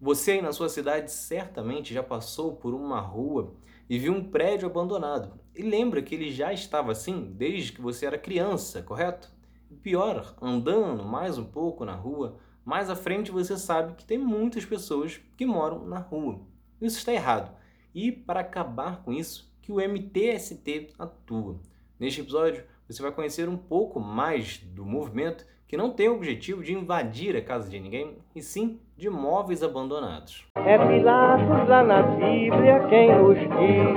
Você aí na sua cidade certamente já passou por uma rua e viu um prédio abandonado. E lembra que ele já estava assim desde que você era criança, correto? Pior, andando mais um pouco na rua, mais à frente você sabe que tem muitas pessoas que moram na rua. Isso está errado. E para acabar com isso, que o MTST atua. Neste episódio, você vai conhecer um pouco mais do movimento que não tem o objetivo de invadir a casa de ninguém, e sim de móveis abandonados. É Pilatos lá na Bíblia quem nos diz,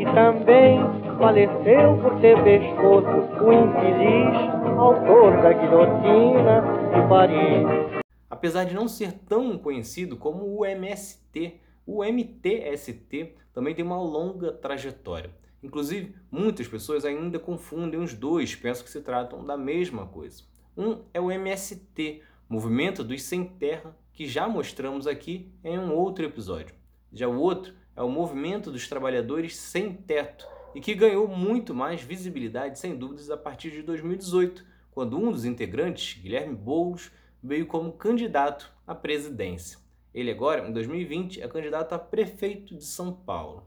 e também faleceu por ter pescoço o infeliz autor da guilhotina de Paris. Apesar de não ser tão conhecido como o MST, o MTST também tem uma longa trajetória. Inclusive, muitas pessoas ainda confundem os dois, pensam que se tratam da mesma coisa. Um é o MST, Movimento dos Sem Terra, que já mostramos aqui em um outro episódio. Já o outro é o Movimento dos Trabalhadores Sem Teto, e que ganhou muito mais visibilidade, sem dúvidas, a partir de 2018, quando um dos integrantes, Guilherme Boulos, veio como candidato à presidência. Ele agora, em 2020, é candidato a prefeito de São Paulo.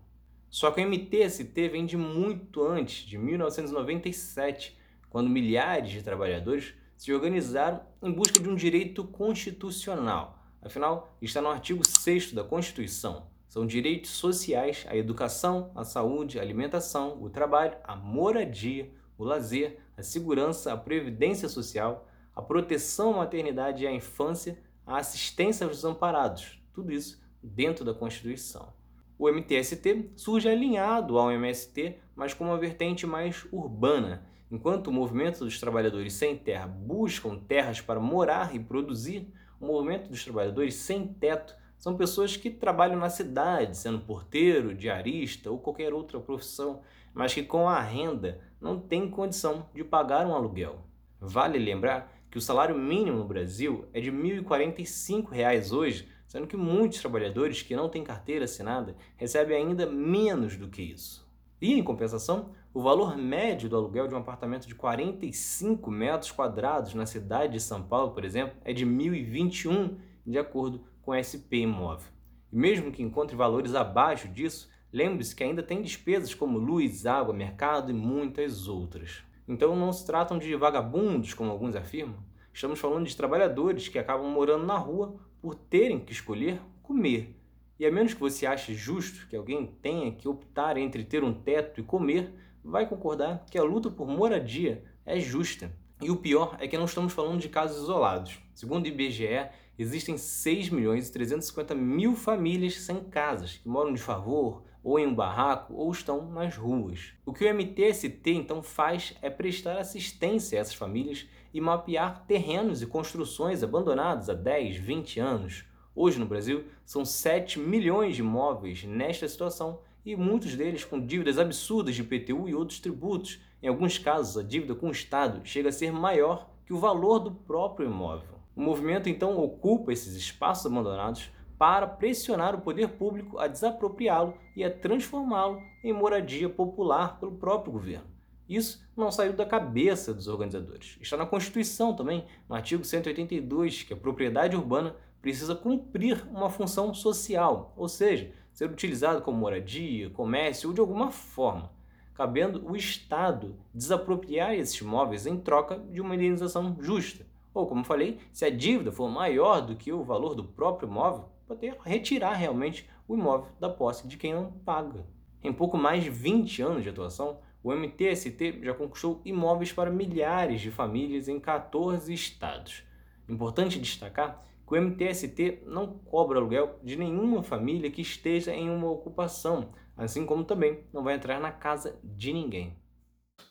Só que o MTST vem de muito antes, de 1997, quando milhares de trabalhadores se organizaram em busca de um direito constitucional. Afinal, está no artigo 6 da Constituição. São direitos sociais à educação, à saúde, à alimentação, o trabalho, a moradia, o lazer, a segurança, a previdência social, a proteção à maternidade e à infância, a assistência aos desamparados. Tudo isso dentro da Constituição. O MTST surge alinhado ao MST, mas com uma vertente mais urbana. Enquanto o movimento dos trabalhadores sem terra buscam terras para morar e produzir, o movimento dos trabalhadores sem teto são pessoas que trabalham na cidade, sendo porteiro, diarista ou qualquer outra profissão, mas que com a renda não têm condição de pagar um aluguel. Vale lembrar que o salário mínimo no Brasil é de R$ 1.045 hoje, sendo que muitos trabalhadores que não têm carteira assinada recebem ainda menos do que isso. E, em compensação, o valor médio do aluguel de um apartamento de 45 metros quadrados na cidade de São Paulo, por exemplo, é de R$ 1.021, de acordo com SP Imóvel. E mesmo que encontre valores abaixo disso, lembre-se que ainda tem despesas como luz, água, mercado e muitas outras. Então não se tratam de vagabundos, como alguns afirmam. Estamos falando de trabalhadores que acabam morando na rua por terem que escolher comer. E a menos que você ache justo que alguém tenha que optar entre ter um teto e comer, vai concordar que a luta por moradia é justa. E o pior é que não estamos falando de casos isolados. Segundo o IBGE, existem 6 milhões e 350 mil famílias sem casas, que moram de favor, ou em um barraco, ou estão nas ruas. O que o MTST então faz é prestar assistência a essas famílias e mapear terrenos e construções abandonados há 10, 20 anos. Hoje no Brasil, são 7 milhões de imóveis nesta situação e muitos deles com dívidas absurdas de IPTU e outros tributos. Em alguns casos, a dívida com o Estado chega a ser maior que o valor do próprio imóvel. O movimento então ocupa esses espaços abandonados para pressionar o poder público a desapropriá-lo e a transformá-lo em moradia popular pelo próprio governo. Isso não saiu da cabeça dos organizadores. Está na Constituição também, no artigo 182, que a propriedade urbana precisa cumprir uma função social, ou seja, ser utilizado como moradia, comércio ou de alguma forma, cabendo o Estado desapropriar esses imóveis em troca de uma indenização justa. Ou, como falei, se a dívida for maior do que o valor do próprio imóvel, poder retirar realmente o imóvel da posse de quem não paga. Em pouco mais de 20 anos de atuação, o MTST já conquistou imóveis para milhares de famílias em 14 estados. Importante destacar que o MTST não cobra aluguel de nenhuma família que esteja em uma ocupação, assim como também não vai entrar na casa de ninguém.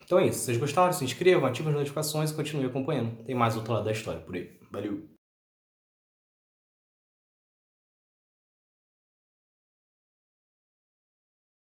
Então é isso. Se vocês gostaram, se inscrevam, ativem as notificações e continuem acompanhando. Tem mais outro lado da história por aí. Valeu!